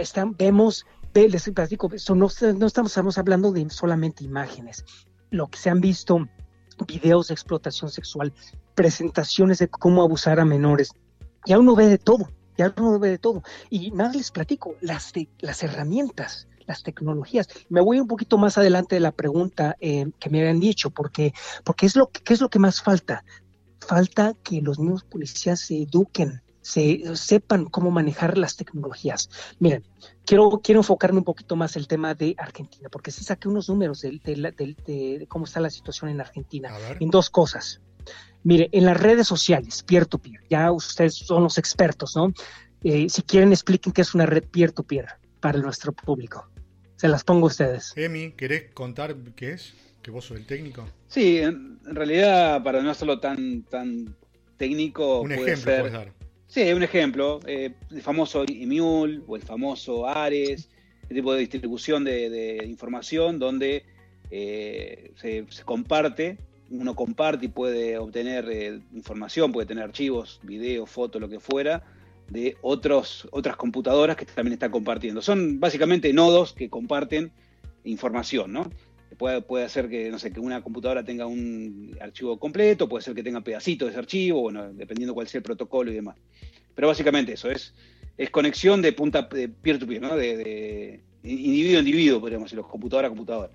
Están, vemos les platico, no, no estamos, hablando de solamente imágenes. Lo que se han visto, videos de explotación sexual, presentaciones de cómo abusar a menores. Ya uno ve de todo, ya uno ve de todo. Y nada les platico, las, las herramientas, las tecnologías. Me voy un poquito más adelante de la pregunta eh, que me habían dicho, porque, porque es lo, ¿qué es lo que más falta? Falta que los mismos policías se eduquen, se sepan cómo manejar las tecnologías. Miren, quiero, quiero enfocarme un poquito más el tema de Argentina, porque sí saqué unos números de, de, cómo está la situación en Argentina, en dos cosas. Mire, en las redes sociales, peer-to-peer, ya ustedes son los expertos, ¿no? Eh, si quieren, expliquen qué es una red peer-to-peer para nuestro público. Se las pongo a ustedes. Emi, ¿querés contar qué es? ¿Que vos sos el técnico? Sí, en, realidad, para no hacerlo tan, tan técnico, un ejemplo puedes dar Sí, un ejemplo, eh, el famoso Emule o el famoso Ares, este tipo de distribución de, información donde eh, se, comparte, uno comparte y puede obtener eh, información, puede tener archivos, videos, fotos, lo que fuera, de otros, otras computadoras que también están compartiendo. Son básicamente nodos que comparten información, ¿no? Puede, puede hacer que, no sé, que una computadora tenga un archivo completo, puede ser que tenga pedacitos de ese archivo, bueno, dependiendo cuál sea el protocolo y demás. Pero básicamente eso, es, es conexión de punta de peer-to-peer, ¿no? De, individuo a individuo, podríamos decirlo, computadora a computadora.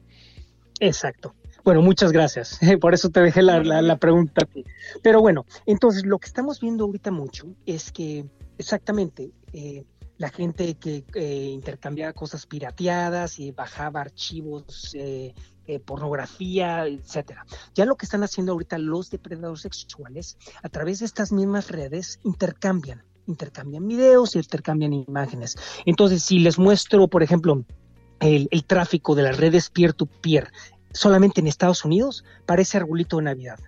Exacto. Bueno, muchas gracias. Por eso te dejé la, la, pregunta. Pero bueno, entonces lo que estamos viendo ahorita mucho es que exactamente eh, la gente que eh, intercambiaba cosas pirateadas y bajaba archivos eh, eh, pornografía, etcétera. Ya lo que están haciendo ahorita los depredadores sexuales, a través de estas mismas redes, intercambian, intercambian videos y intercambian imágenes. Entonces, si les muestro, por ejemplo, el, tráfico de las redes peer-to-peer solamente en Estados Unidos, parece arbolito de Navidad.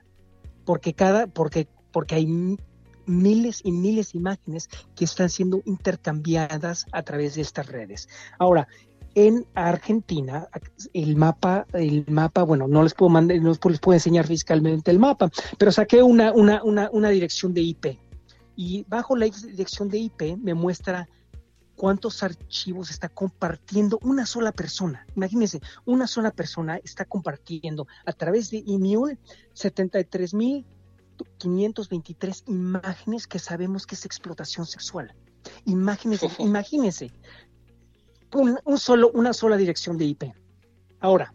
Porque cada, porque, porque hay miles y miles de imágenes que están siendo intercambiadas a través de estas redes. Ahora, en Argentina, el mapa, el mapa, bueno, no les puedo mandar, no les puedo enseñar fiscalmente el mapa, pero saqué una, una, una, una dirección de IP. Y bajo la dirección de IP me muestra cuántos archivos está compartiendo una sola persona. Imagínense, una sola persona está compartiendo a través de email 73.523 imágenes que sabemos que es explotación sexual. Imagínense, imagínense un, solo, una sola dirección de IP. Ahora,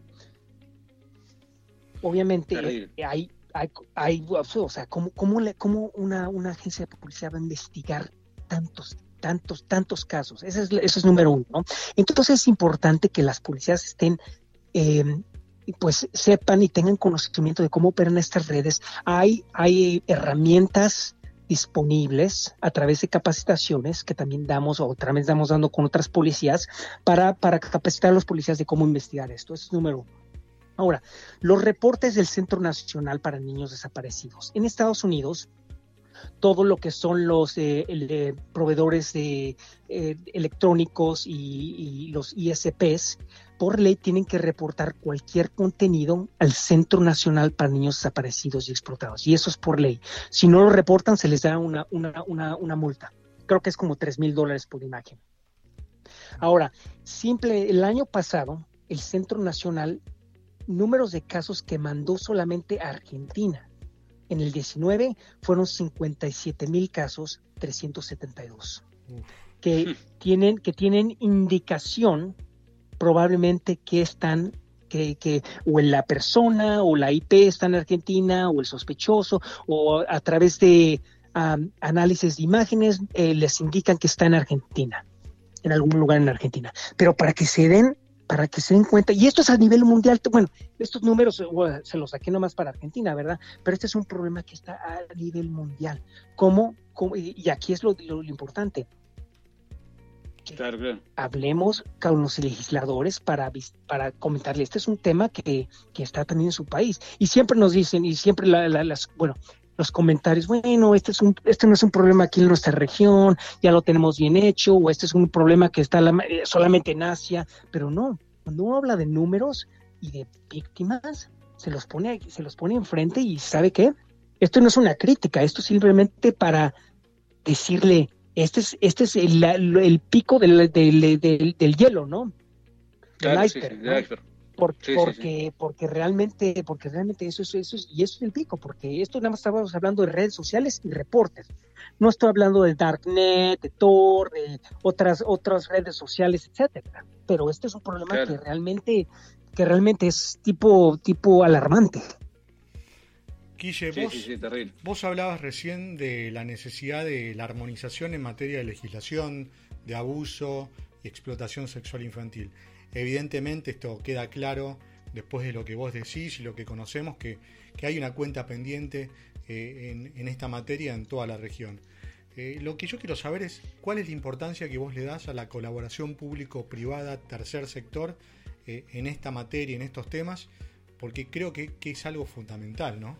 obviamente hay, hay, hay, o sea, ¿cómo, cómo, una, una agencia de policía va a investigar tantos tantos, tantos casos. Ese es, eso es número uno. ¿no? Entonces es importante que las policías estén, eh, pues sepan y tengan conocimiento de cómo operan estas redes. Hay, hay herramientas disponibles a través de capacitaciones que también damos o también estamos dando con otras policías para, para capacitar a los policías de cómo investigar esto. Es número uno. Ahora, los reportes del Centro Nacional para Niños Desaparecidos. En Estados Unidos, todo lo que son los eh, proveedores de, eh, electrónicos y, los ISPs, por ley tienen que reportar cualquier contenido al Centro Nacional para Niños Desaparecidos y Explotados. Y eso es por ley. Si no lo reportan, se les da una, una, multa. Creo que es como 3 mil dólares por imagen. Ahora, simple, el año pasado, el Centro Nacional, números de casos que mandó solamente a Argentina en el 19 fueron 57 mil casos, 372, que tienen, que tienen indicación probablemente que están que, que, o la persona o la IP está en Argentina o el sospechoso o a través de análisis de imágenes eh, les indican que está en Argentina, en algún lugar en Argentina. Pero para que se den para que se den cuenta, y esto es a nivel mundial, bueno, estos números se los saqué nomás para Argentina, ¿verdad? Pero este es un problema que está a nivel mundial. ¿Cómo? y aquí es lo, importante. Claro, claro. Hablemos con los legisladores para, para comentarle, este es un tema que, que está también en su país. Y siempre nos dicen, y siempre las, bueno, los comentarios, bueno, este, es un, este no es un problema aquí en nuestra región, ya lo tenemos bien hecho, o este es un problema que está eh, solamente en Asia, pero no, cuando uno habla de números y de víctimas, se los pone, se los pone enfrente y ¿sabe qué? Esto no es una crítica, esto es simplemente para decirle, este es, este es el, pico del, del, hielo, ¿no? Del iceberg porque, porque realmente, porque realmente eso, eso, eso, y eso es el pico, porque esto nada más estábamos hablando de redes sociales y reportes. No estoy hablando de Darknet, de Tor, de otras, otras redes sociales, etcétera. Pero este es un problema que realmente, que realmente es tipo, tipo alarmante. Guille, vos hablabas recién de la necesidad de la armonización en materia de legislación, de abuso y explotación sexual infantil. Evidentemente esto queda claro después de lo que vos decís y lo que conocemos, que, hay una cuenta pendiente eh, en, esta materia en toda la región. Eh, lo que yo quiero saber es cuál es la importancia que vos le das a la colaboración público-privada, tercer sector, eh, en esta materia, en estos temas, porque creo que, que es algo fundamental, ¿no?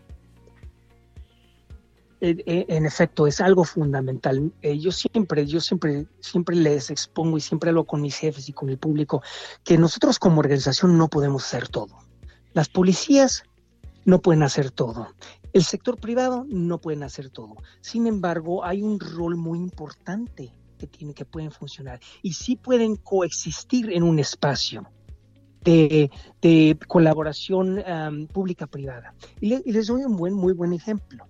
En efecto es algo fundamental. Eh, yo siempre, yo siempre, siempre les expongo y siempre hablo con mis jefes y con el público que nosotros como organización no podemos hacer todo. Las policías no pueden hacer todo. El sector privado no pueden hacer todo. Sin embargo, hay un rol muy importante que tiene que pueden funcionar y sí pueden coexistir en un espacio. De, colaboración pública-privada. Y, y, les doy un buen, muy buen ejemplo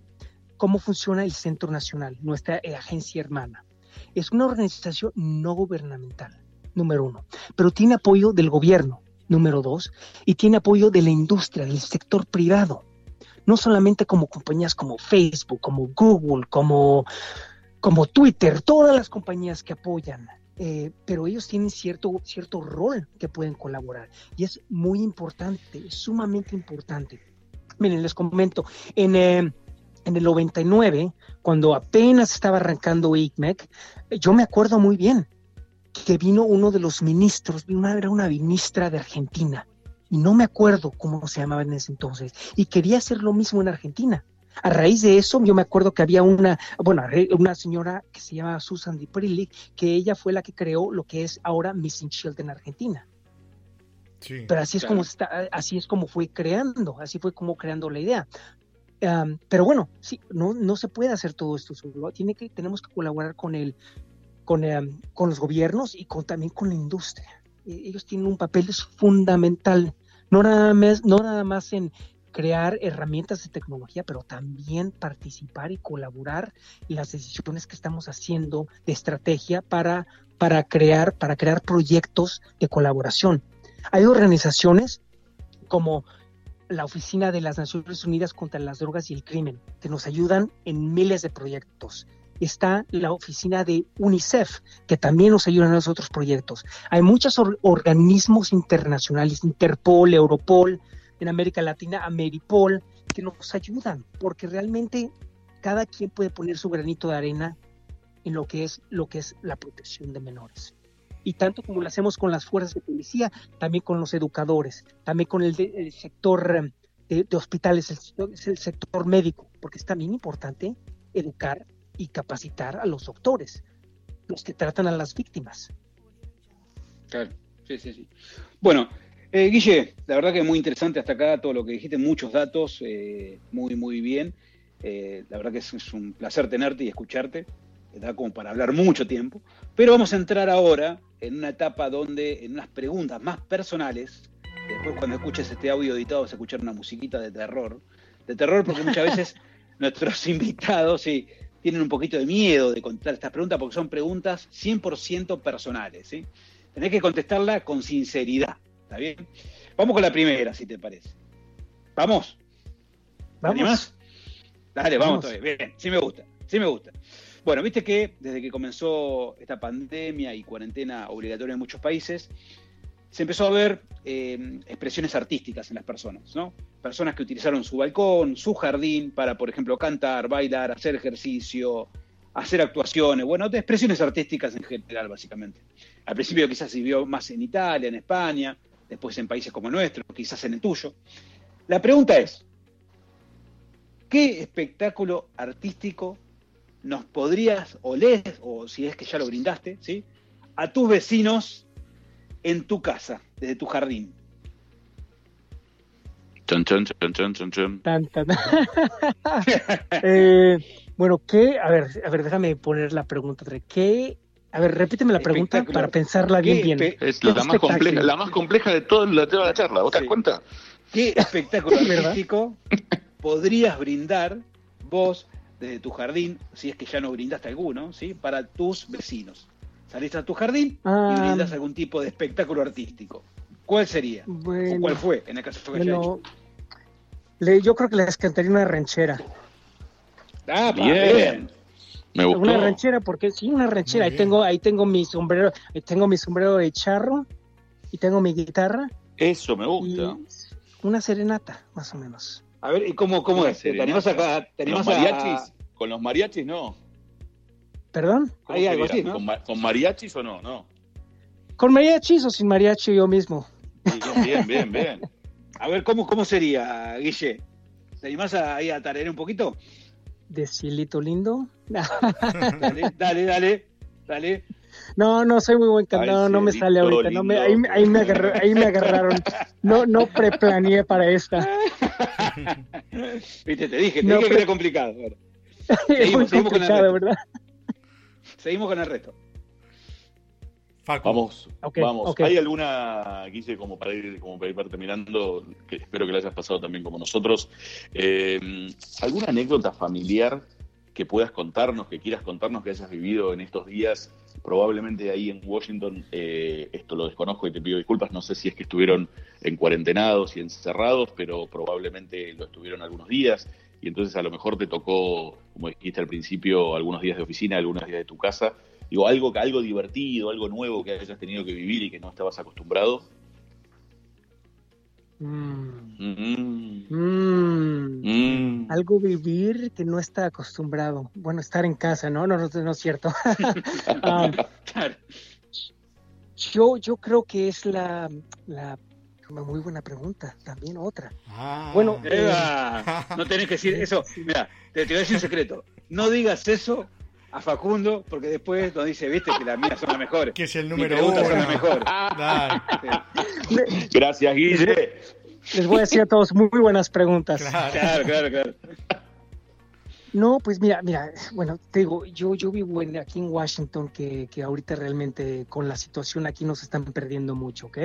cómo funciona el Centro Nacional, nuestra eh, agencia hermana. Es una organización no gubernamental, número uno, pero tiene apoyo del gobierno, número dos, y tiene apoyo de la industria, del sector privado. No solamente como compañías como Facebook, como Google, como, como Twitter, todas las compañías que apoyan, eh, pero ellos tienen cierto, cierto rol que pueden colaborar y es muy importante, sumamente importante. Miren, les comento, en, eh, en el 99, cuando apenas estaba arrancando ICMEC, yo me acuerdo muy bien que vino uno de los ministros, una, era una ministra de Argentina, y no me acuerdo cómo se llamaba en ese entonces, y quería hacer lo mismo en Argentina. A raíz de eso, yo me acuerdo que había una, bueno, una señora que se llama Susan Di que ella fue la que creó lo que es ahora Missing Shield en Argentina. Sí, Pero así es como está, así es como fue creando, así fue como creando la idea pero bueno, sí, no, no se puede hacer todo esto solo. Tiene que, tenemos que colaborar con el, con, eh, con los gobiernos y con, también con la industria. E- Ellos tienen un papel fundamental, no nada más, no nada más en crear herramientas de tecnología, pero también participar y colaborar en las decisiones que estamos haciendo de estrategia para, para, crear, para crear proyectos de colaboración. Hay organizaciones como la Oficina de las Naciones Unidas contra las Drogas y el Crimen, que nos ayudan en miles de proyectos. Está la oficina de UNICEF, que también nos ayuda en los otros proyectos. Hay muchos or- organismos internacionales, Interpol, Europol, en América Latina, Ameripol, que nos ayudan, porque realmente cada quien puede poner su granito de arena en lo que es, lo que es la protección de menores y tanto como lo hacemos con las fuerzas de policía, también con los educadores, también con el, de- el sector eh, de, hospitales, el, sector- médico, porque es también importante educar y capacitar a los doctores, los que tratan a las víctimas. Claro, sí, sí, sí. Bueno, eh, Guille, la verdad que es muy interesante hasta acá todo lo que dijiste, muchos datos, eh, muy, muy bien. Eh, la verdad que es, es un placer tenerte y escucharte, da como para hablar mucho tiempo. Pero vamos a entrar ahora en una etapa donde, en unas preguntas más personales, que después cuando escuches este audio editado vas a escuchar una musiquita de terror, de terror porque muchas veces nuestros invitados sí, tienen un poquito de miedo de contestar estas preguntas porque son preguntas 100% personales. ¿sí? Tenés que contestarla con sinceridad, ¿está bien? Vamos con la primera, si te parece. ¿Vamos? ¿Te Vamos. animás? Dale, vamos, Vamos. todavía. Bien, sí me gusta, sí me gusta. Bueno, viste que desde que comenzó esta pandemia y cuarentena obligatoria en muchos países, se empezó a ver eh, expresiones artísticas en las personas, ¿no? Personas que utilizaron su balcón, su jardín para, por ejemplo, cantar, bailar, hacer ejercicio, hacer actuaciones, bueno, de expresiones artísticas en general, básicamente. Al principio quizás se vio más en Italia, en España, después en países como el nuestro, quizás en el tuyo. La pregunta es, ¿qué espectáculo artístico nos podrías, o lees, o si es que ya lo brindaste, ¿sí? a tus vecinos en tu casa, desde tu jardín? Chan, chan, chan. Tan, tan. Eh, bueno, ¿qué? A ver, a ver, déjame poner la pregunta. ¿Qué? A ver, repíteme la pregunta para pensarla bien, ¿Qué bien. Es ¿Qué la más espectáculo? compleja, la más compleja de toda la, toda la charla. ¿Vos te das cuenta? ¿Qué espectáculo artístico podrías brindar vos desde tu jardín, si es que ya no brindaste alguno, ¿sí? para tus vecinos? Salís a tu jardín Ah. y brindas algún tipo de espectáculo artístico. ¿Cuál sería? ¿O cuál fue en el caso que haya bueno, le- yo creo que les cantaría una ranchera. Ah, Bien. Me gustó. Una ranchera, porque sí, una ranchera. Ahí tengo, ahí tengo mi sombrero, ahí tengo mi sombrero de charro y tengo mi guitarra Eso me y gusta. una serenata, más o menos. A ver, ¿y cómo, cómo es? ¿Te animás acá? ¿Te ¿Con los animás a- mariachis? ¿Con los mariachis no? ¿Perdón? ¿Cómo Hay algo sería? así, ¿no? ¿Con, ma- con mariachis o no? No. ¿Con mariachis o sin mariachi yo mismo? Bien, bien, bien. A ver, ¿cómo, cómo sería, Guille? ¿Te animás a, ahí a tararear un poquito? De cielito lindo. Dale, dale, dale, dale. No, no soy muy buen cantante, Ay, no me sale ahorita, no me, ahí, ahí me agarra- ahí me agarraron, no, no preplaneé para esta. Viste, te dije, te No, dije que era complicado. Bueno, es muy seguimos con el complicado, resto. ¿verdad? seguimos con el resto. Facu. Vamos, vamos. ¿Hay alguna, Guille, como para ir, como para ir terminando, que espero que la hayas pasado también como nosotros, eh, alguna anécdota familiar que puedas contarnos, que quieras contarnos, que hayas vivido en estos días? Probablemente ahí en Washington, eh, esto lo desconozco y te pido disculpas, no sé si es que estuvieron en cuarentenados y encerrados, pero probablemente lo estuvieron algunos días y entonces a lo mejor te tocó, como dijiste al principio, algunos días de oficina, algunos días de tu casa. Digo, algo, algo divertido, algo nuevo que hayas tenido que vivir y que no estabas acostumbrado. Mm, Mm, mm. Algo vivir que no está acostumbrado. Bueno, estar en casa, ¿no? No, no, no es cierto. Claro. yo, yo creo que es la, la una muy buena pregunta. También otra. Ah. Bueno, Eva, no tenés que decir eso. Mira, te, te voy a decir un secreto. No digas eso a Facundo, porque después nos dice, viste, que las mías son las mejores. que es el número preguntas uno. son las mejores. Dale. Sí. le- Gracias, Guille. les voy a decir a todos muy buenas preguntas. Claro. Claro, claro, claro. No, pues mira, mira, bueno, te digo, yo, yo vivo aquí en Washington, que, que ahorita realmente con la situación aquí nos están perdiendo mucho, ¿ok?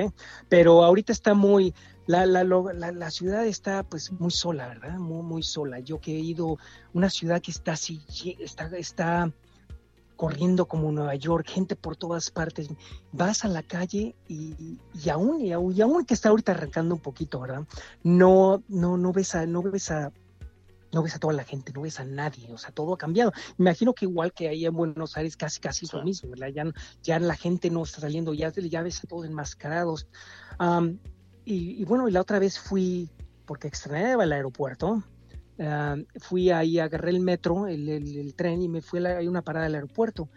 Pero ahorita está muy, la, la, la, la ciudad está pues muy sola, ¿verdad? Muy, muy sola. Yo que he ido, una ciudad que está así, está, está corriendo como Nueva York, gente por todas partes. Vas a la calle y, y aún, y aún, y aún que está ahorita arrancando un poquito, ¿verdad? No, no, no ves a, no ves a no ves a toda la gente, no ves a nadie, o sea, todo ha cambiado. Me imagino que igual que ahí en Buenos Aires casi casi es lo mismo, ¿verdad? Ya, ya la gente no está saliendo, ya, ya ves a todos enmascarados. y, bueno, y la otra vez fui, porque extrañaba el aeropuerto, fui ahí, agarré el metro, el, el, tren y me fui a una parada del aeropuerto.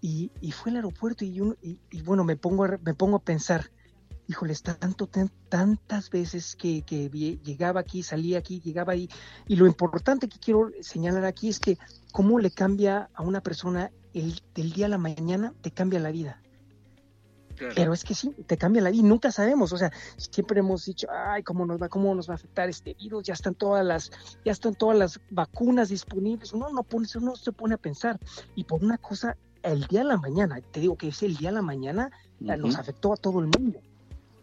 Y, y fui al aeropuerto y, y, y, bueno, me pongo, me pongo a pensar, híjoles, tanto, tantas veces que, llegaba aquí, salía aquí, llegaba ahí. Y lo importante que quiero señalar aquí es que cómo le cambia a una persona el, del día a la mañana, te cambia la vida. Pero es que sí, te cambia la vida y nunca sabemos, o sea, siempre hemos dicho, ay, cómo nos va, cómo nos va a afectar este virus, ya están todas las, ya están todas las vacunas disponibles, uno no pone, uno se pone a pensar, y por una cosa, el día a la mañana, te digo que es el día a la mañana, nos afectó a todo el mundo.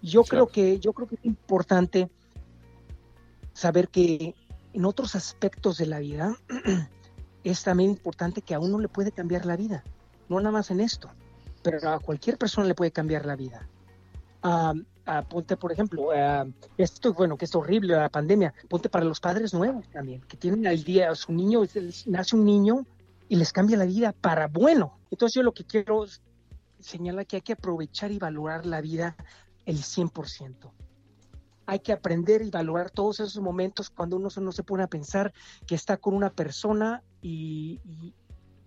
Yo creo que, yo creo que es importante saber que en otros aspectos de la vida es también importante que a uno le puede cambiar la vida, no nada más en esto, pero a cualquier persona le puede cambiar la vida. ponte, por ejemplo, esto, bueno, que es horrible la pandemia, ponte para los padres nuevos también, que tienen al día, su niño, nace un niño y les cambia la vida para bueno. Entonces yo lo que quiero señalar que hay que aprovechar y valorar la vida el 100%. Hay que aprender y valorar todos esos momentos cuando uno no se pone a pensar que está con una persona y,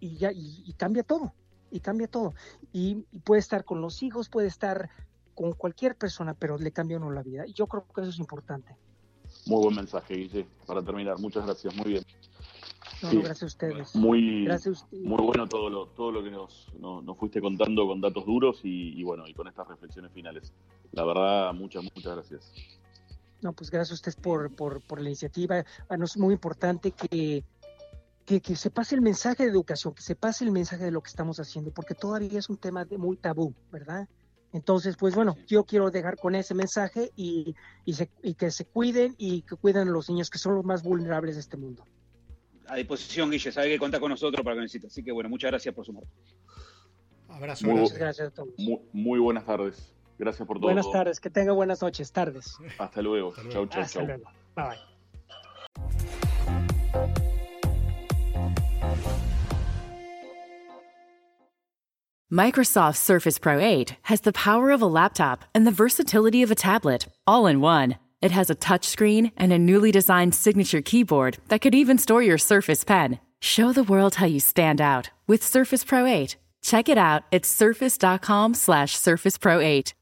ya y, cambia todo, y cambia todo. Y, puede estar con los hijos, puede estar con cualquier persona, pero le cambia uno la vida. Y yo creo que eso es importante. Muy buen mensaje, Guille, para terminar. Muchas gracias, muy bien. gracias a ustedes. Muy, muy bueno todo lo, todo lo que nos, nos, fuiste contando con datos duros y, bueno, y con estas reflexiones finales. La verdad, muchas, muchas gracias. No, pues gracias a ustedes por, por, por la iniciativa. Bueno, es muy importante que, que, que, se pase el mensaje de educación, que se pase el mensaje de lo que estamos haciendo, porque todavía es un tema de muy tabú, ¿verdad? Entonces, pues bueno, yo quiero dejar con ese mensaje y, y, y que se cuiden y que cuiden a los niños que son los más vulnerables de este mundo a disposición, Guille. Sabe que cuenta con nosotros para que necesite. Así que bueno, muchas gracias por sumar. Abrazo. Muy, gracias a todos. Muy, buenas tardes. Gracias por todo. Buenas tardes. Que tenga buenas noches, tardes. Hasta luego. Chau, chau, Hasta luego. Bye, bye. Microsoft Surface Pro 8 has the power of a laptop and the versatility of a tablet, all in one. It has a touchscreen and a newly designed signature keyboard that could even store your Surface Pen. Show the world how you stand out with Surface Pro 8. Check it out at surface.com slash surface pro 8.